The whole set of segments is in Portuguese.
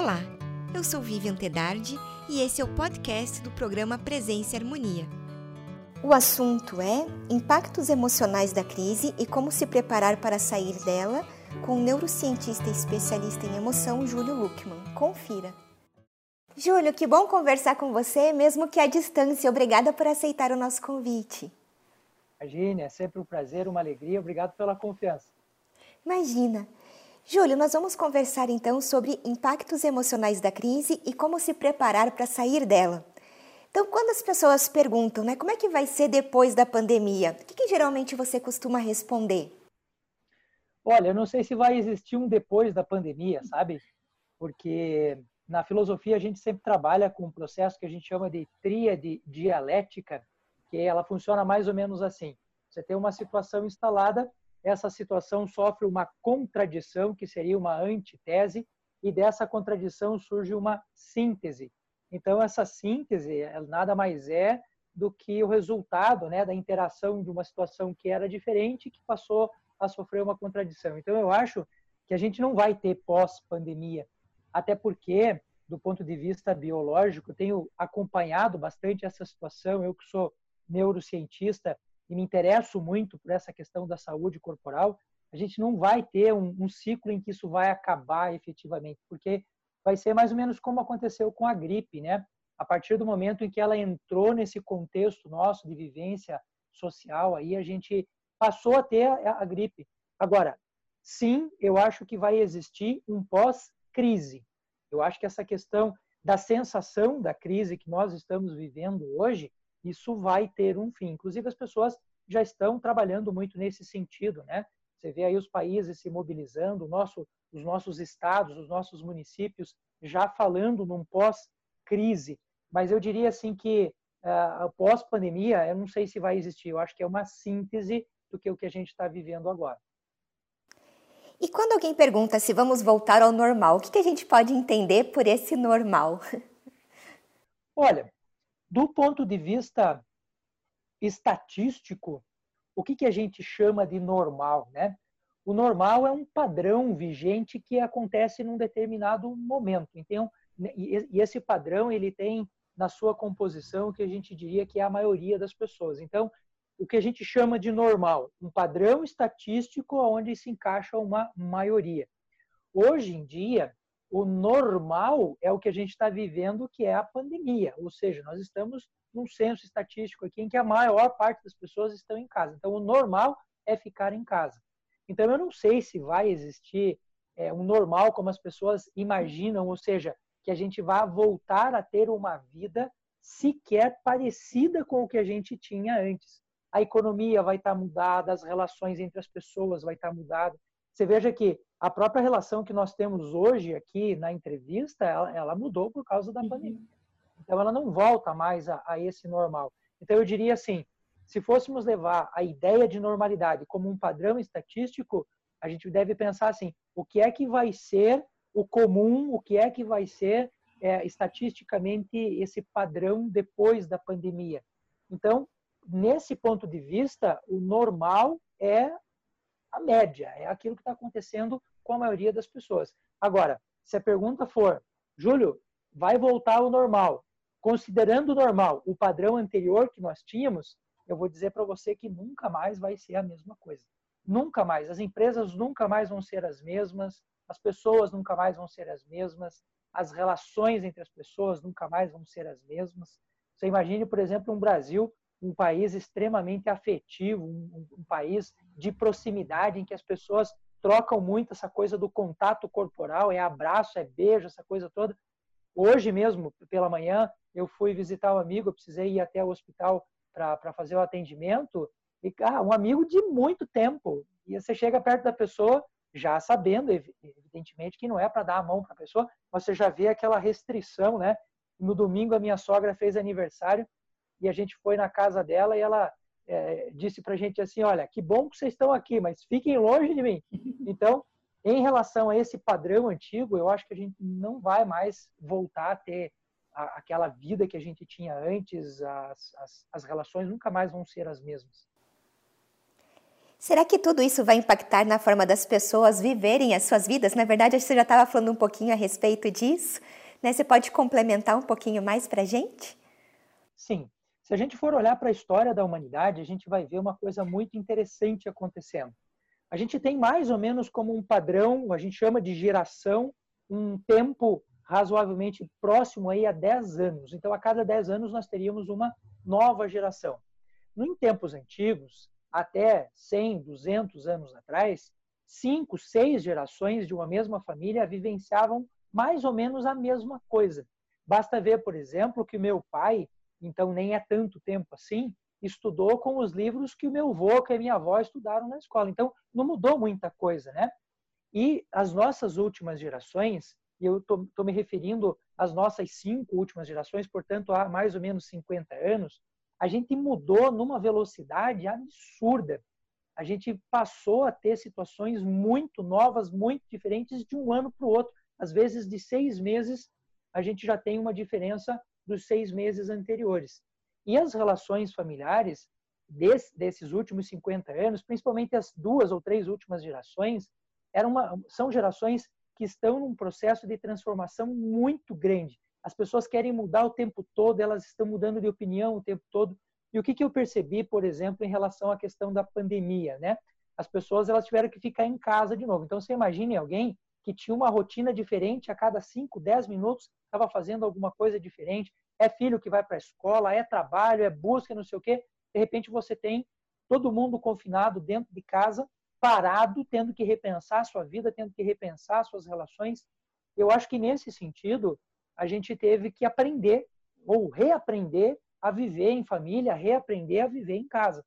Olá, eu sou Vivian Tedardi e esse é o podcast do programa Presença e Harmonia. O assunto é impactos emocionais da crise e como se preparar para sair dela com o neurocientista especialista em emoção Júlio Luckman. Confira. Júlio, que bom conversar com você, mesmo que à distância. Obrigada por aceitar o nosso convite. Imagine, é sempre um prazer, uma alegria. Obrigado pela confiança. Imagina. Júlio, nós vamos conversar então sobre impactos emocionais da crise e como se preparar para sair dela. Então, quando as pessoas perguntam, né, como é que vai ser depois da pandemia, o que, que geralmente você costuma responder? Olha, eu não sei se vai existir um depois da pandemia, sabe? Porque na filosofia a gente sempre trabalha com um processo que a gente chama de tríade dialética, que ela funciona mais ou menos assim. Você tem uma situação instalada essa situação sofre uma contradição, que seria uma antitese, e dessa contradição surge uma síntese. Então, essa síntese nada mais é do que o resultado né, da interação de uma situação que era diferente que passou a sofrer uma contradição. Então, eu acho que a gente não vai ter pós-pandemia, até porque, do ponto de vista biológico, tenho acompanhado bastante essa situação. Eu que sou neurocientista, e me interesso muito por essa questão da saúde corporal, a gente não vai ter um, um, ciclo em que isso vai acabar efetivamente, porque vai ser mais ou menos como aconteceu com a gripe, né? A partir do momento em que ela entrou nesse contexto nosso de vivência social, aí a gente passou a ter a, a gripe. Agora, sim, eu acho que vai existir um pós-crise. Eu acho que essa questão da sensação da crise que nós estamos vivendo hoje, isso vai ter um fim. Inclusive, as pessoas já estão trabalhando muito nesse sentido, né? Você vê aí os países se mobilizando, nosso, os nossos estados, os nossos municípios já falando num pós-crise. Mas eu diria assim que uh, pós-pandemia, eu não sei se vai existir. Eu acho que é uma síntese do que o que a gente está vivendo agora. E quando alguém pergunta se vamos voltar ao normal, o que, que a gente pode entender por esse normal? Olha, do ponto de vista estatístico, o que, que a gente chama de normal, né? O normal é um padrão vigente que acontece num determinado momento. Então, e esse padrão ele tem na sua composição o que a gente diria que é a maioria das pessoas. Então, o que a gente chama de normal, um padrão estatístico onde se encaixa uma maioria. Hoje em dia, o normal é o que a gente está vivendo, que é a pandemia. Ou seja, nós estamos num censo estatístico aqui em que a maior parte das pessoas estão em casa. Então, o normal é ficar em casa. Então, eu não sei se vai existir é, um normal como as pessoas imaginam, ou seja, que a gente vá voltar a ter uma vida sequer parecida com o que a gente tinha antes. A economia vai estar mudada, as relações entre as pessoas vai estar mudada. Você veja que a própria relação que nós temos hoje aqui na entrevista, ela, ela mudou por causa da uhum. pandemia. Então, ela não volta mais a, a esse normal. Então, eu diria assim, se fôssemos levar a ideia de normalidade como um padrão estatístico, a gente deve pensar assim: o que é que vai ser o comum, o que é que vai ser é, estatisticamente esse padrão depois da pandemia? Então, nesse ponto de vista, o normal é a média, é aquilo que está acontecendo com a maioria das pessoas. Agora, se a pergunta for, Júlio, vai voltar ao normal, considerando o normal o padrão anterior que nós tínhamos, eu vou dizer para você que nunca mais vai ser a mesma coisa. Nunca mais. As empresas nunca mais vão ser as mesmas, as pessoas nunca mais vão ser as mesmas, as relações entre as pessoas nunca mais vão ser as mesmas. Você imagine, por exemplo, um Brasil um país extremamente afetivo, um, um, país de proximidade em que as pessoas trocam muito essa coisa do contato corporal, é abraço, é beijo, essa coisa toda. Hoje mesmo, pela manhã, eu fui visitar um amigo, eu precisei ir até o hospital para fazer o atendimento, e ah, um amigo de muito tempo. E você chega perto da pessoa, já sabendo, evidentemente, que não é para dar a mão para a pessoa, você já vê aquela restrição, né? No domingo, a minha sogra fez aniversário, e a gente foi na casa dela e ela é, disse para a gente assim, olha, que bom que vocês estão aqui, mas fiquem longe de mim. Então, em relação a esse padrão antigo, eu acho que a gente não vai mais voltar a ter a, aquela vida que a gente tinha antes, as, as, as relações nunca mais vão ser as mesmas. Será que tudo isso vai impactar na forma das pessoas viverem as suas vidas? Na verdade, você já estava falando um pouquinho a respeito disso. Né? Você pode complementar um pouquinho mais para a gente? Sim. Se a gente for olhar para a história da humanidade, a gente vai ver uma coisa muito interessante acontecendo. A gente tem mais ou menos como um padrão, a gente chama de geração, um tempo razoavelmente próximo aí a 10 anos. Então, a cada 10 anos nós teríamos uma nova geração. Em tempos antigos, até 100, 200 anos atrás, cinco, seis gerações de uma mesma família vivenciavam mais ou menos a mesma coisa. Basta ver, por exemplo, que meu pai, então nem é tanto tempo assim, estudou com os livros que o meu avô, que a minha avó estudaram na escola. Então, não mudou muita coisa, né? E as nossas últimas gerações, e eu estou me referindo às nossas cinco últimas gerações, portanto, há mais ou menos 50 anos, a gente mudou numa velocidade absurda. A gente passou a ter situações muito novas, muito diferentes de um ano para o outro. Às vezes, de seis meses, a gente já tem uma diferença dos seis meses anteriores. E as relações familiares desse, desses últimos 50 anos, principalmente as duas ou três últimas gerações, eram uma, são gerações que estão num processo de transformação muito grande. As pessoas querem mudar o tempo todo, elas estão mudando de opinião o tempo todo. E o que, que eu percebi, por exemplo, em relação à questão da pandemia, né? As pessoas elas tiveram que ficar em casa de novo. Então, você imagine alguém que tinha uma rotina diferente a cada 5, 10 minutos, estava fazendo alguma coisa diferente. É filho que vai para a escola, é trabalho, é busca, não sei o quê. De repente, você tem todo mundo confinado dentro de casa, parado, tendo que repensar a sua vida, tendo que repensar suas relações. Eu acho que nesse sentido, a gente teve que aprender ou reaprender a viver em família, reaprender a viver em casa.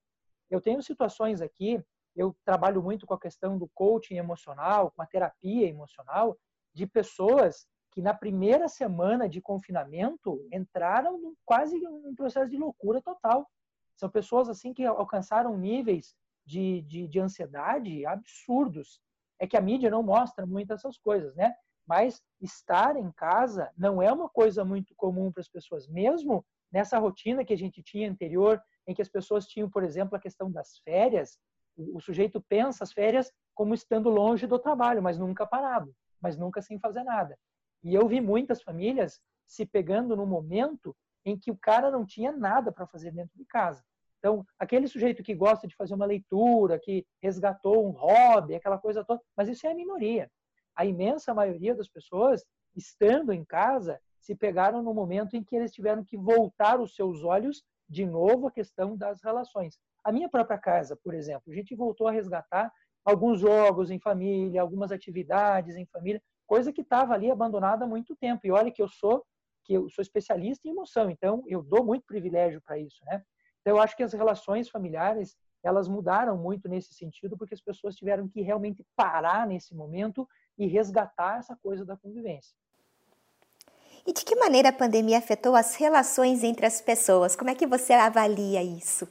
Eu tenho situações aqui, eu trabalho muito com a questão do coaching emocional, com a terapia emocional, de pessoas que na primeira semana de confinamento entraram num, quase um processo de loucura total. São pessoas assim que alcançaram níveis de, de, de ansiedade absurdos. É que a mídia não mostra muito essas coisas, né? Mas estar em casa não é uma coisa muito comum para as pessoas, mesmo nessa rotina que a gente tinha anterior, em que as pessoas tinham, por exemplo, a questão das férias. O, sujeito pensa as férias como estando longe do trabalho, mas nunca parado, mas nunca sem fazer nada. E eu vi muitas famílias se pegando no momento em que o cara não tinha nada para fazer dentro de casa. Então, aquele sujeito que gosta de fazer uma leitura, que resgatou um hobby, aquela coisa toda, mas isso é a minoria a imensa maioria das pessoas, estando em casa, se pegaram no momento em que eles tiveram que voltar os seus olhos de novo à questão das relações. A minha própria casa, por exemplo, a gente voltou a resgatar alguns jogos em família, algumas atividades em família, coisa que estava ali abandonada há muito tempo. E olha que eu sou que eu sou especialista em emoção, então eu dou muito privilégio para isso, né? Então eu acho que as relações familiares elas mudaram muito nesse sentido porque as pessoas tiveram que realmente parar nesse momento e resgatar essa coisa da convivência. E de que maneira a pandemia afetou as relações entre as pessoas? Como é que você avalia isso?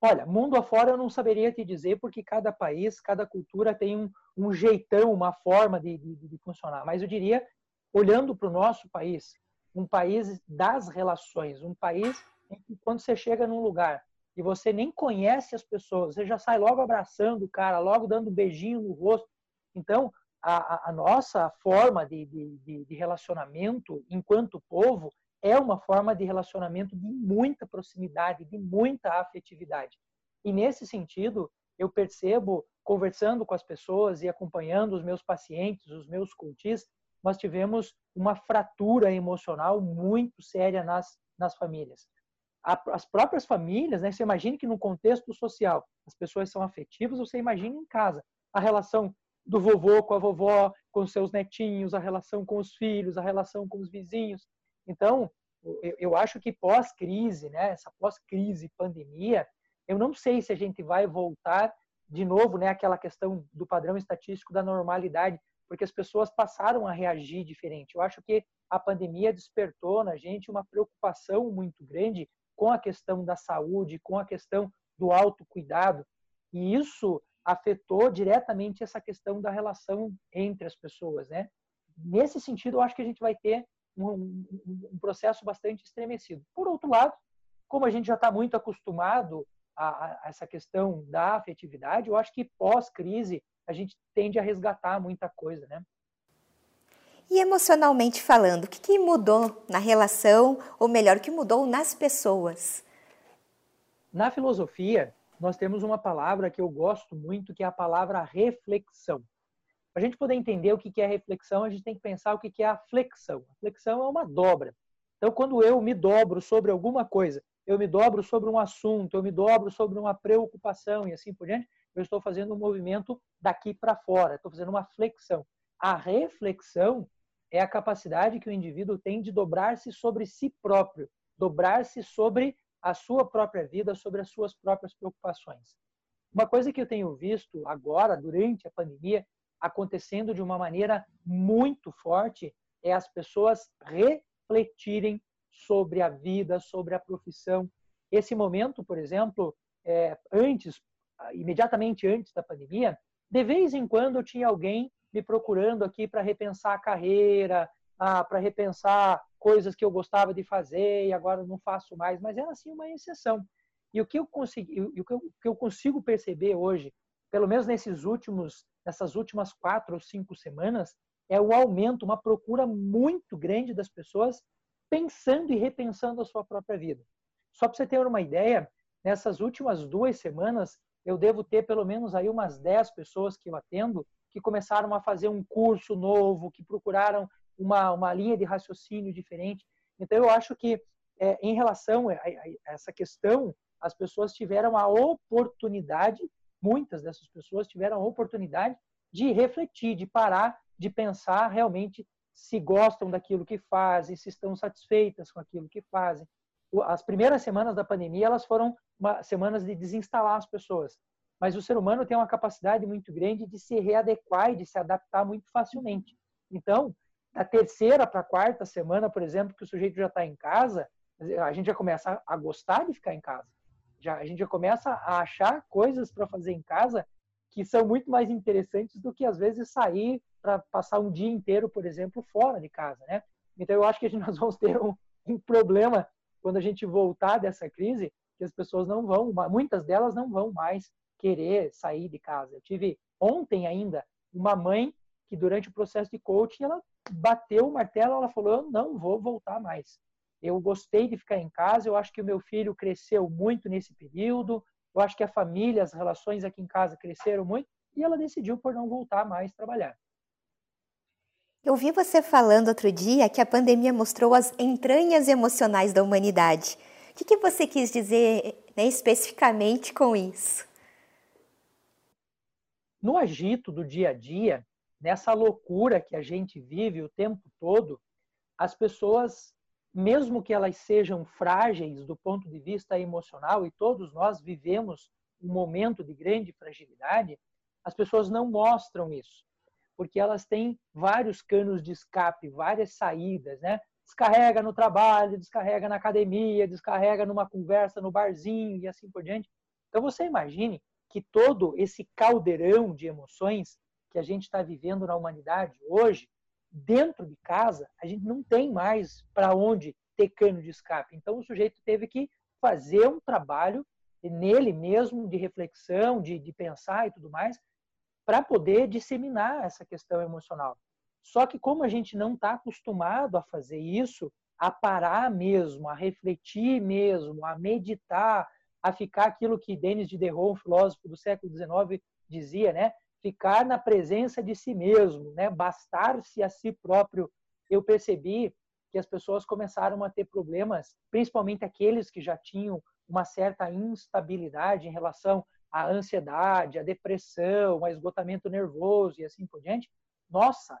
Olha, mundo afora eu não saberia te dizer, porque cada país, cada cultura tem um, um jeitão, uma forma de, de, de funcionar. Mas eu diria, olhando para o nosso país, um país das relações, um país em que quando você chega num lugar e você nem conhece as pessoas, você já sai logo abraçando o cara, logo dando um beijinho no rosto, então, a, a nossa forma de, de, de relacionamento enquanto povo é uma forma de relacionamento de muita proximidade, de muita afetividade. E nesse sentido, eu percebo, conversando com as pessoas e acompanhando os meus pacientes, os meus coaches, nós tivemos uma fratura emocional muito séria nas, nas famílias. As próprias famílias, né, você imagine que no contexto social as pessoas são afetivas, você imagina em casa a relação do vovô com a vovó, com seus netinhos, a relação com os filhos, a relação com os vizinhos. Então, eu, acho que pós-crise, né, essa pós-crise pandemia, eu não sei se a gente vai voltar de novo, né, aquela questão do padrão estatístico da normalidade, porque as pessoas passaram a reagir diferente. Eu acho que a pandemia despertou na gente uma preocupação muito grande com a questão da saúde, com a questão do autocuidado. E isso afetou diretamente essa questão da relação entre as pessoas, né? Nesse sentido, eu acho que a gente vai ter um, um, processo bastante estremecido. Por outro lado, como a gente já está muito acostumado a, a essa questão da afetividade, eu acho que pós-crise a gente tende a resgatar muita coisa, né? E emocionalmente falando, o que, que mudou na relação, ou melhor, o que mudou nas pessoas? Na filosofia, nós temos uma palavra que eu gosto muito, que é a palavra reflexão. Para a gente poder entender o que é reflexão, a gente tem que pensar o que é a flexão. A flexão é uma dobra. Então, quando eu me dobro sobre alguma coisa, eu me dobro sobre um assunto, eu me dobro sobre uma preocupação e assim por diante, eu estou fazendo um movimento daqui para fora, estou fazendo uma flexão. A reflexão é a capacidade que o indivíduo tem de dobrar-se sobre si próprio, dobrar-se sobre a sua própria vida, sobre as suas próprias preocupações. Uma coisa que eu tenho visto agora, durante a pandemia, acontecendo de uma maneira muito forte, é as pessoas refletirem sobre a vida, sobre a profissão. Esse momento, por exemplo, é, antes, imediatamente antes da pandemia, de vez em quando eu tinha alguém me procurando aqui para repensar a carreira, ah, para repensar coisas que eu gostava de fazer e agora não faço mais, mas era assim uma exceção. E o que eu consegui, o que eu, o que eu consigo perceber hoje, pelo menos nesses últimos, nessas últimas quatro ou cinco semanas, é o aumento, uma procura muito grande das pessoas pensando e repensando a sua própria vida. Só para você ter uma ideia, nessas últimas duas semanas eu devo ter pelo menos aí umas 10 pessoas que eu atendo que começaram a fazer um curso novo, que procuraram uma, uma linha de raciocínio diferente. Então, eu acho que, é, em relação a, a, essa questão, as pessoas tiveram a oportunidade, muitas dessas pessoas tiveram a oportunidade de refletir, de parar, de pensar realmente se gostam daquilo que fazem, se estão satisfeitas com aquilo que fazem. As primeiras semanas da pandemia, elas foram semanas de desinstalar as pessoas. Mas o ser humano tem uma capacidade muito grande de se readequar e de se adaptar muito facilmente. Então, da terceira para a quarta semana, por exemplo, que o sujeito já está em casa, a gente já começa a gostar de ficar em casa. Já, a gente já começa a achar coisas para fazer em casa que são muito mais interessantes do que às vezes sair para passar um dia inteiro, por exemplo, fora de casa, né? Então eu acho que nós vamos ter um, um problema quando a gente voltar dessa crise, que as pessoas não vão, muitas delas não vão mais querer sair de casa. Eu tive ontem ainda uma mãe que durante o processo de coaching ela bateu o martelo, ela falou: "Eu não vou voltar mais. Eu gostei de ficar em casa, eu acho que o meu filho cresceu muito nesse período, eu acho que a família, as relações aqui em casa cresceram muito e ela decidiu por não voltar mais trabalhar. Eu vi você falando outro dia que a pandemia mostrou as entranhas emocionais da humanidade. O que, que você quis dizer né, especificamente com isso? No agito do dia a dia, nessa loucura que a gente vive o tempo todo, as pessoas, mesmo que elas sejam frágeis do ponto de vista emocional, e todos nós vivemos um momento de grande fragilidade, as pessoas não mostram isso, porque elas têm vários canos de escape, várias saídas, né? Descarrega no trabalho, descarrega na academia, descarrega numa conversa no barzinho e assim por diante. Então você imagine que todo esse caldeirão de emoções que a gente está vivendo na humanidade hoje, dentro de casa, a gente não tem mais para onde ter cano de escape. Então, o sujeito teve que fazer um trabalho nele mesmo, de reflexão, de, de pensar e tudo mais, para poder disseminar essa questão emocional. Só que, como a gente não está acostumado a fazer isso, a parar mesmo, a refletir mesmo, a meditar, a ficar aquilo que Denis Diderot, um filósofo do século XIX, dizia, né? Ficar na presença de si mesmo, né? Bastar-se a si próprio. Eu percebi que as pessoas começaram a ter problemas, principalmente aqueles que já tinham uma certa instabilidade em relação à ansiedade, à depressão, ao esgotamento nervoso e assim por diante. Nossa,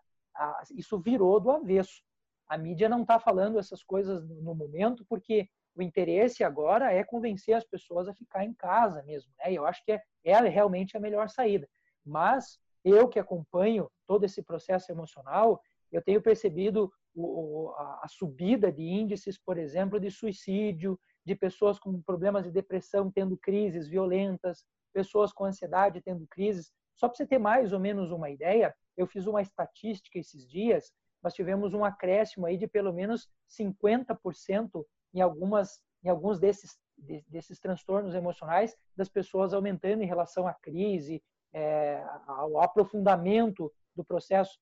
isso virou do avesso. A mídia não está falando essas coisas no momento porque o interesse agora é convencer as pessoas a ficar em casa mesmo, né? E eu acho que é, é realmente a melhor saída. Mas eu que acompanho todo esse processo emocional, eu tenho percebido o, a, a subida de índices, por exemplo, de suicídio, de pessoas com problemas de depressão tendo crises violentas, pessoas com ansiedade tendo crises. Só para você ter mais ou menos uma ideia, eu fiz uma estatística esses dias, nós tivemos um acréscimo aí de pelo menos 50% em algumas em alguns desses de, desses transtornos emocionais das pessoas aumentando em relação à crise, é, ao aprofundamento do processo.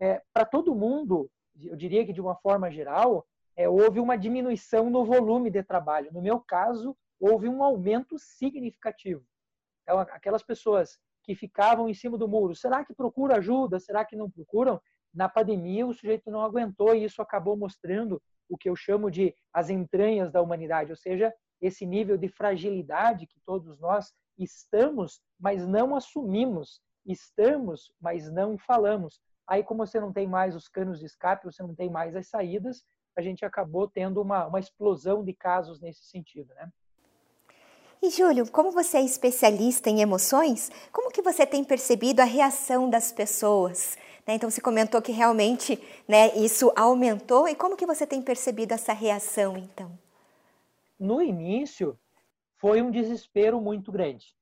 É, Para todo mundo, eu diria que de uma forma geral, é, houve uma diminuição no volume de trabalho. No meu caso, houve um aumento significativo. Então, aquelas pessoas que ficavam em cima do muro, será que procuram ajuda? Será que não procuram? Na pandemia, o sujeito não aguentou e isso acabou mostrando o que eu chamo de as entranhas da humanidade, ou seja, esse nível de fragilidade que todos nós estamos, mas não assumimos, estamos, mas não falamos. Aí, como você não tem mais os canos de escape, você não tem mais as saídas, a gente acabou tendo uma, uma explosão de casos nesse sentido, né? E Júlio, como você é especialista em emoções, como que você tem percebido a reação das pessoas? Né? Então, você comentou que realmente né, isso aumentou. E como que você tem percebido essa reação, então? No início, foi um desespero muito grande.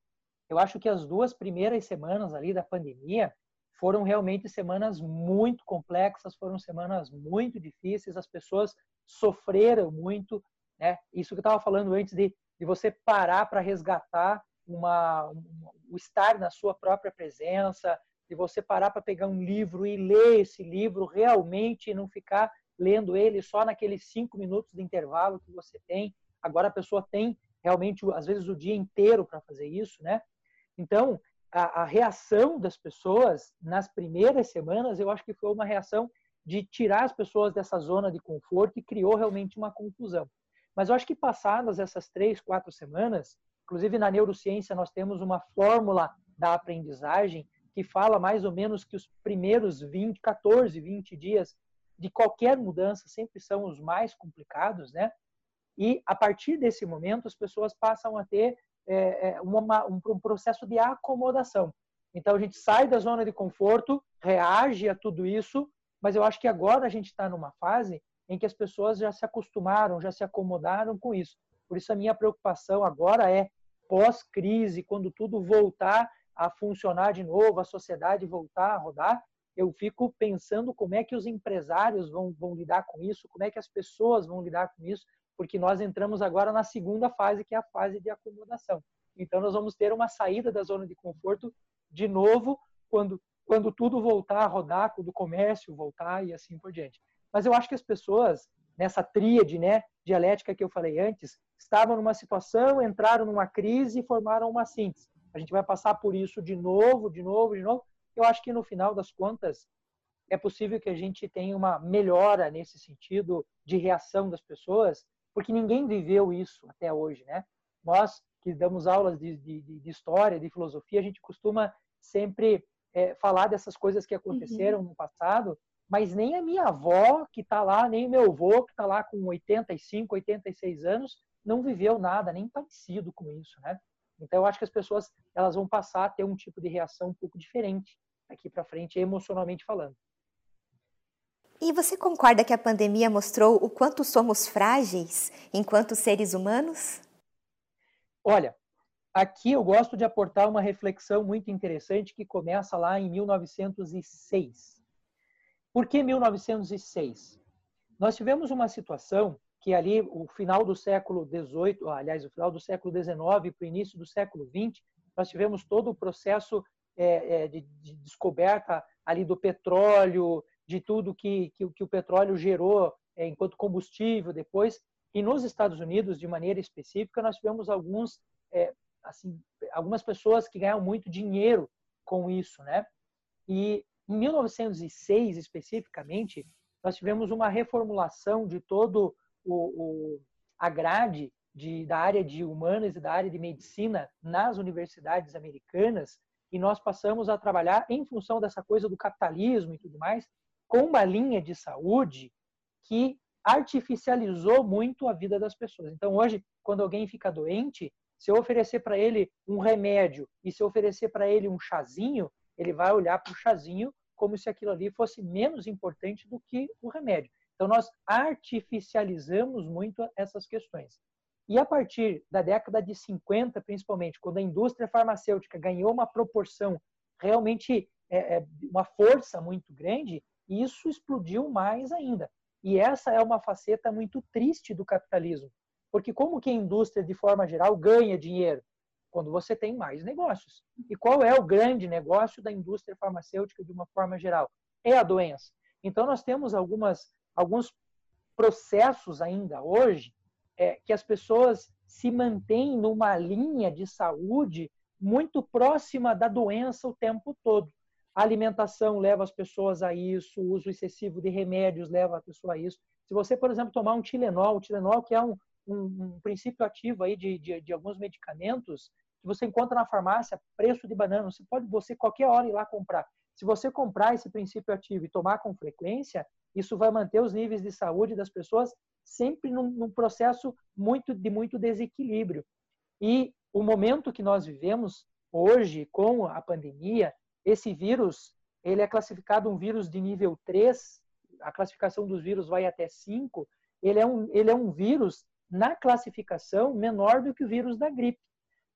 Eu acho que as duas primeiras semanas ali da pandemia foram realmente semanas muito complexas, foram semanas muito difíceis, as pessoas sofreram muito, né? Isso que eu estava falando antes de, de você parar para resgatar uma, um, o estar na sua própria presença, de você parar para pegar um livro e ler esse livro realmente e não ficar lendo ele só naqueles cinco minutos de intervalo que você tem. Agora a pessoa tem realmente, às vezes, o dia inteiro para fazer isso, né? Então, a, a, reação das pessoas nas primeiras semanas, eu acho que foi uma reação de tirar as pessoas dessa zona de conforto e criou realmente uma confusão. Mas eu acho que passadas essas três, quatro semanas, inclusive na neurociência nós temos uma fórmula da aprendizagem que fala mais ou menos que os primeiros 20, 14, 20 dias de qualquer mudança sempre são os mais complicados, né? E a partir desse momento as pessoas passam a ter é, é uma, um, um processo de acomodação. Então a gente sai da zona de conforto, reage a tudo isso, mas eu acho que agora a gente está numa fase em que as pessoas já se acostumaram, já se acomodaram com isso. Por isso a minha preocupação agora é pós-crise, quando tudo voltar a funcionar de novo, a sociedade voltar a rodar, eu fico pensando como é que os empresários vão, vão lidar com isso, como é que as pessoas vão lidar com isso, porque nós entramos agora na segunda fase, que é a fase de acomodação. Então, nós vamos ter uma saída da zona de conforto de novo quando, quando tudo voltar a rodar, quando o comércio voltar e assim por diante. Mas eu acho que as pessoas, nessa tríade né, dialética que eu falei antes, estavam numa situação, entraram numa crise e formaram uma síntese a gente vai passar por isso de novo, de novo, de novo. Eu acho que no final das contas é possível que a gente tenha uma melhora nesse sentido de reação das pessoas, porque ninguém viveu isso até hoje, né? Nós que damos aulas de, de, de história, de filosofia, a gente costuma sempre é, falar dessas coisas que aconteceram uhum. no passado, mas nem a minha avó que está lá, nem meu avô que está lá com 85, 86 anos, não viveu nada nem parecido com isso, né? Então, eu acho que as pessoas elas vão passar a ter um tipo de reação um pouco diferente aqui para frente, emocionalmente falando. E você concorda que a pandemia mostrou o quanto somos frágeis enquanto seres humanos? Olha, aqui eu gosto de aportar uma reflexão muito interessante que começa lá em 1906. Por que 1906? Nós tivemos uma situação que ali o final do século XVIII, aliás, o final do século XIX para o início do século XX, nós tivemos todo o processo é, de, de, descoberta ali do petróleo, de tudo que, que, que o petróleo gerou é, enquanto combustível depois. E nos Estados Unidos, de maneira específica, nós tivemos alguns, é, assim, algumas pessoas que ganham muito dinheiro com isso, né? E em 1906, especificamente, nós tivemos uma reformulação de todo o, o, a grade de, da área de humanas e da área de medicina nas universidades americanas e nós passamos a trabalhar em função dessa coisa do capitalismo e tudo mais, com uma linha de saúde que artificializou muito a vida das pessoas. Então, hoje, quando alguém fica doente, se eu oferecer para ele um remédio e se eu oferecer para ele um chazinho, ele vai olhar para o chazinho como se aquilo ali fosse menos importante do que o remédio. Então, nós artificializamos muito essas questões. E a partir da década de 50, principalmente, quando a indústria farmacêutica ganhou uma proporção realmente, é, é, uma força muito grande, isso explodiu mais ainda. E essa é uma faceta muito triste do capitalismo, Porque como que a indústria, de forma geral, ganha dinheiro? Quando você tem mais negócios. E qual é o grande negócio da indústria farmacêutica, de uma forma geral? É a doença. Então, nós temos algumas, alguns processos ainda hoje é, que as pessoas se mantêm numa linha de saúde muito próxima da doença o tempo todo. A alimentação leva as pessoas a isso, o uso excessivo de remédios leva a pessoa a isso. Se você, por exemplo, tomar um Tilenol, o Tilenol que é um, um, um princípio ativo aí de, de, de, alguns medicamentos que você encontra na farmácia, preço de banana, você pode você qualquer hora ir lá comprar. Se você comprar esse princípio ativo e tomar com frequência, isso vai manter os níveis de saúde das pessoas sempre num, num processo muito de muito desequilíbrio. E o momento que nós vivemos hoje com a pandemia, esse vírus, ele é classificado um vírus de nível 3, a classificação dos vírus vai até 5, ele é um, ele é um vírus na classificação menor do que o vírus da gripe.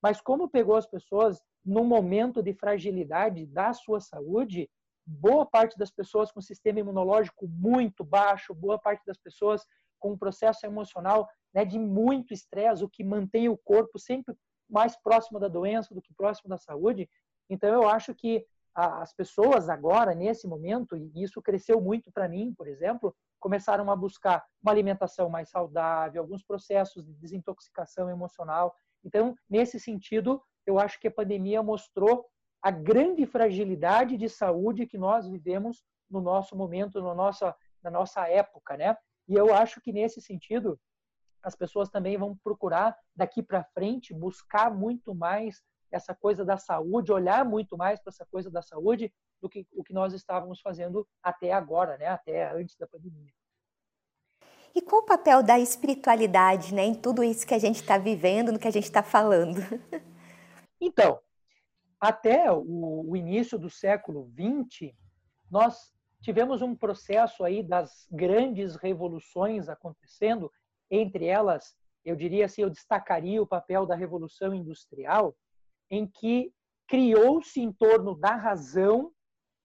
Mas como pegou as pessoas num momento de fragilidade da sua saúde, boa parte das pessoas com sistema imunológico muito baixo, boa parte das pessoas com um processo emocional né, de muito estresse, o que mantém o corpo sempre mais próximo da doença do que próximo da saúde. Então, eu acho que as pessoas agora, nesse momento, e isso cresceu muito para mim, por exemplo, começaram a buscar uma alimentação mais saudável, alguns processos de desintoxicação emocional. Então, nesse sentido, eu acho que a pandemia mostrou a grande fragilidade de saúde que nós vivemos no nosso momento, no nossa, na nossa época, né? E eu acho que nesse sentido, as pessoas também vão procurar daqui para frente buscar muito mais essa coisa da saúde, olhar muito mais para essa coisa da saúde do que o que nós estávamos fazendo até agora, né? Até antes da pandemia. E qual o papel da espiritualidade, né, em tudo isso que a gente está vivendo, no que a gente está falando? Então, até o, o início do século XX, nós tivemos um processo aí das grandes revoluções acontecendo, entre elas, eu diria assim, eu destacaria o papel da Revolução Industrial, em que criou-se em torno da razão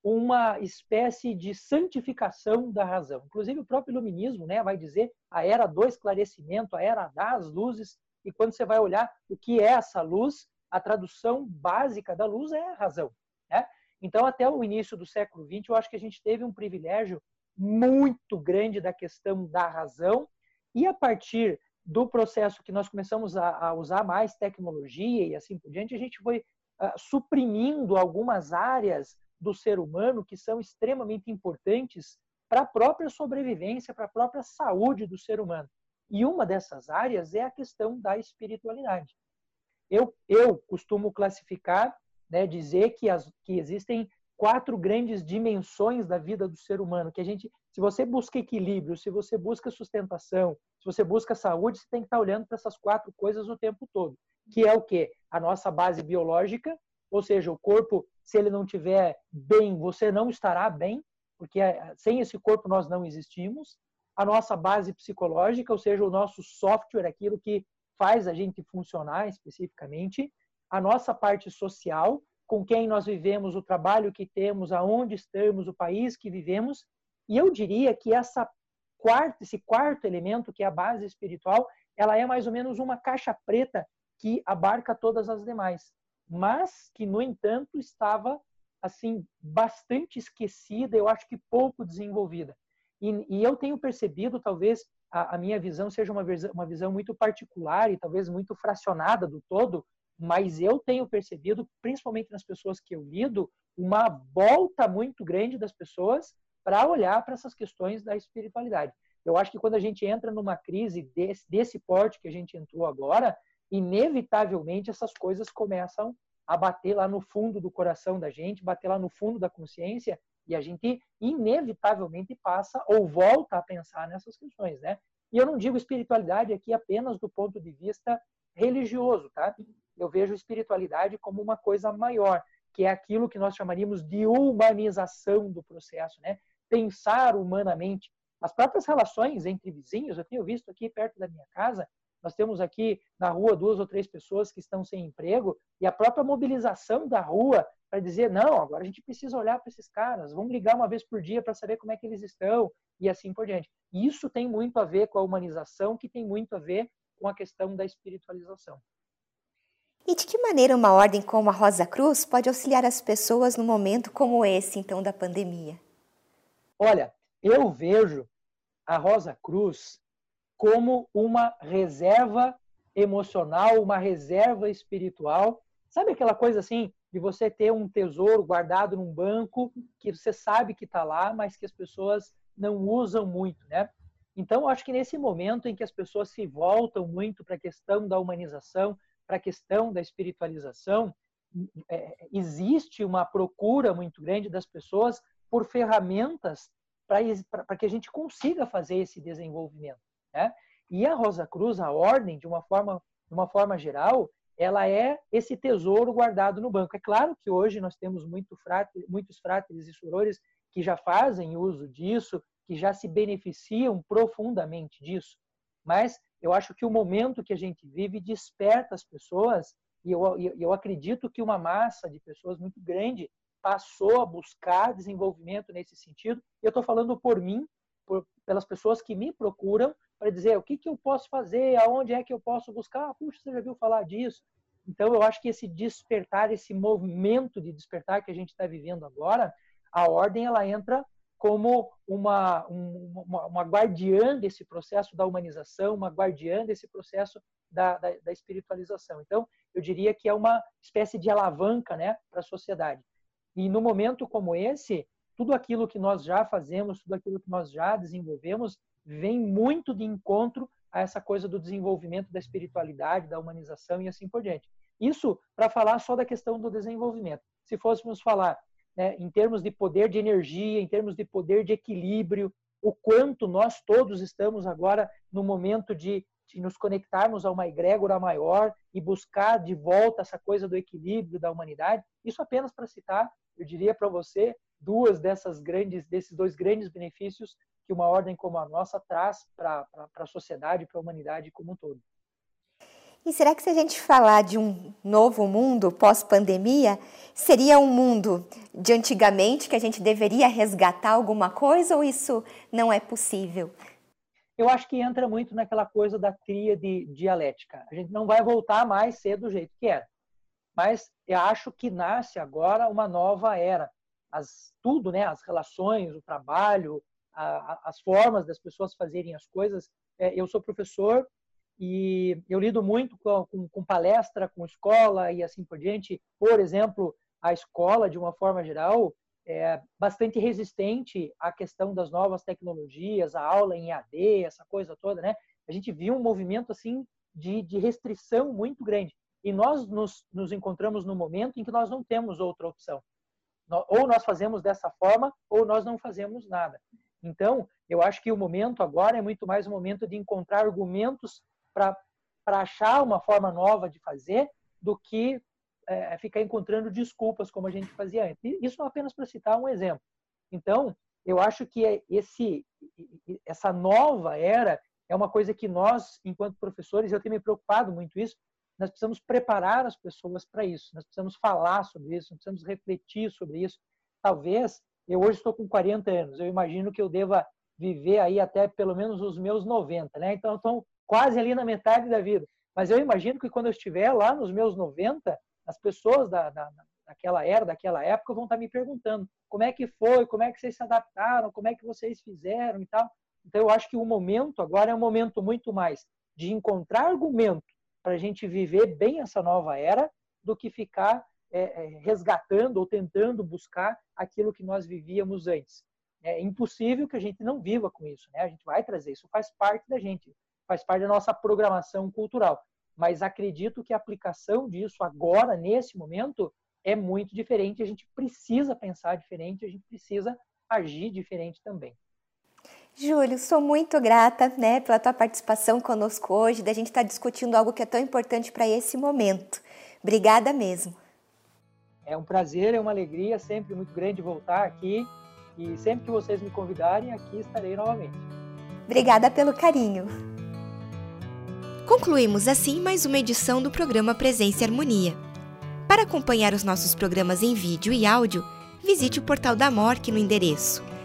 uma espécie de santificação da razão. Inclusive o próprio iluminismo, né, vai dizer a era do esclarecimento, a era das luzes, e quando você vai olhar o que é essa luz, a tradução básica da luz é a razão. Né? Então, até o início do século XX, eu acho que a gente teve um privilégio muito grande da questão da razão, e a partir do processo que nós começamos a, a usar mais tecnologia e assim por diante, a gente foi uh, suprimindo algumas áreas do ser humano que são extremamente importantes para a própria sobrevivência, para a própria saúde do ser humano. E uma dessas áreas é a questão da espiritualidade. Eu, eu costumo classificar, né, dizer que, as, que existem quatro grandes dimensões da vida do ser humano, que a gente, se você busca equilíbrio, se você busca sustentação, se você busca saúde, você tem que estar olhando para essas quatro coisas o tempo todo, que é o que? A nossa base biológica, ou seja, o corpo, se ele não tiver bem, você não estará bem, porque eh, sem esse corpo nós não existimos. A nossa base psicológica, ou seja, o nosso software, aquilo que faz a gente funcionar especificamente. A nossa parte social, com quem nós vivemos, o trabalho que temos, aonde estamos, o país que vivemos. E eu diria que essa quarta, esse quarto elemento, que é a base espiritual, ela é mais ou menos uma caixa preta que abarca todas as demais, mas que no entanto estava assim bastante esquecida, eu acho que pouco desenvolvida. E, e eu tenho percebido, talvez a, a minha visão seja uma uma visão muito particular e talvez muito fracionada do todo, mas eu tenho percebido, principalmente nas pessoas que eu lido, uma volta muito grande das pessoas para olhar para essas questões da espiritualidade. Eu acho que quando a gente entra numa crise desse, desse porte que a gente entrou agora, inevitavelmente essas coisas começam a bater lá no fundo do coração da gente, bater lá no fundo da consciência, e a gente inevitavelmente passa ou volta a pensar nessas questões, né? E eu não digo espiritualidade aqui apenas do ponto de vista religioso, tá? Eu vejo espiritualidade como uma coisa maior, que é aquilo que nós chamaríamos de humanização do processo, né? Pensar humanamente. As próprias relações entre vizinhos, eu tenho visto aqui perto da minha casa, nós temos aqui na rua duas ou três pessoas que estão sem emprego e a própria mobilização da rua para dizer não, agora a gente precisa olhar para esses caras, vamos ligar uma vez por dia para saber como é que eles estão e assim por diante. Isso tem muito a ver com a humanização, que tem muito a ver com a questão da espiritualização. E de que maneira uma ordem como a Rosa Cruz pode auxiliar as pessoas num momento como esse, então, da pandemia? Olha, eu vejo a Rosa Cruz como uma reserva emocional, uma reserva espiritual. Sabe aquela coisa assim de você ter um tesouro guardado num banco que você sabe que está lá, mas que as pessoas não usam muito, né? Então, acho que nesse momento em que as pessoas se voltam muito para a questão da humanização, para a questão da espiritualização, é, existe uma procura muito grande das pessoas por ferramentas para que a gente consiga fazer esse desenvolvimento. Né? E a Rosa Cruz, a ordem, de uma forma, de uma forma geral, ela é esse tesouro guardado no banco. É claro que hoje nós temos muito frate, muitos fráteres e sorores que já fazem uso disso, que já se beneficiam profundamente disso. Mas eu acho que o momento que a gente vive desperta as pessoas, e eu, eu acredito que uma massa de pessoas muito grande passou a buscar desenvolvimento nesse sentido. Eu estou falando por mim, por, pelas pessoas que me procuram para dizer o que, que eu posso fazer, aonde é que eu posso buscar. Ah, puxa, você já viu falar disso? Então, eu acho que esse despertar, esse movimento de despertar que a gente está vivendo agora, a ordem ela entra como uma, uma, uma, guardiã desse processo da humanização, uma guardiã desse processo da, da, da espiritualização. Então, eu diria que é uma espécie de alavanca né, para a sociedade. E no momento como esse, tudo aquilo que nós já fazemos, tudo aquilo que nós já desenvolvemos, vem muito de encontro a essa coisa do desenvolvimento da espiritualidade, da humanização e assim por diante. Isso para falar só da questão do desenvolvimento. Se fôssemos falar né, em termos de poder de energia, em termos de poder de equilíbrio, o quanto nós todos estamos agora no momento de, de nos conectarmos a uma egrégora maior e buscar de volta essa coisa do equilíbrio da humanidade. Isso apenas para citar, eu diria para você, duas dessas grandes, desses dois grandes benefícios que uma ordem como a nossa traz para a sociedade, para a humanidade como um todo. E será que se a gente falar de um novo mundo pós-pandemia, seria um mundo de antigamente que a gente deveria resgatar alguma coisa ou isso não é possível? Eu acho que entra muito naquela coisa da tríade dialética. A gente não vai voltar mais ser do jeito que era. Mas eu acho que nasce agora uma nova era. As, tudo, né? As relações, o trabalho, a, a, as formas das pessoas fazerem as coisas. É, eu sou professor e eu lido muito com, com, com, palestra, com escola e assim por diante. Por exemplo, a escola, de uma forma geral, é bastante resistente à questão das novas tecnologias, a aula em AD, essa coisa toda, né? A gente viu um movimento assim de, de restrição muito grande. E nós nos, nos encontramos no momento em que nós não temos outra opção. Ou nós fazemos dessa forma, ou nós não fazemos nada. Então, eu acho que o momento agora é muito mais um momento de encontrar argumentos para achar uma forma nova de fazer do que é, ficar encontrando desculpas como a gente fazia antes. Isso apenas para citar um exemplo. Então, eu acho que é esse, essa nova era é uma coisa que nós, enquanto professores, eu tenho me preocupado muito isso, nós precisamos preparar as pessoas para isso, nós precisamos falar sobre isso, nós precisamos refletir sobre isso. Talvez, eu hoje estou com 40 anos, eu imagino que eu deva viver aí até pelo menos os meus 90, né? Então, então quase ali na metade da vida. Mas eu imagino que quando eu estiver lá nos meus 90, as pessoas da, da, daquela era, daquela época, vão estar me perguntando como é que foi, como é que vocês se adaptaram, como é que vocês fizeram e tal. Então, eu acho que o momento agora é um momento muito mais de encontrar argumento para a gente viver bem essa nova era do que ficar é, é, resgatando ou tentando buscar aquilo que nós vivíamos antes. É impossível que a gente não viva com isso, né? A gente vai trazer isso, faz parte da gente faz parte da nossa programação cultural. Mas acredito que a aplicação disso agora, nesse momento, é muito diferente. A gente precisa pensar diferente, a gente precisa agir diferente também. Júlio, sou muito grata né, pela tua participação conosco hoje, da gente estar tá discutindo algo que é tão importante para esse momento. Obrigada mesmo. É um prazer, é uma alegria sempre muito grande voltar aqui e sempre que vocês me convidarem, aqui estarei novamente. Obrigada pelo carinho. Concluímos assim mais uma edição do programa Presença e Harmonia. Para acompanhar os nossos programas em vídeo e áudio, visite o portal da Mork no endereço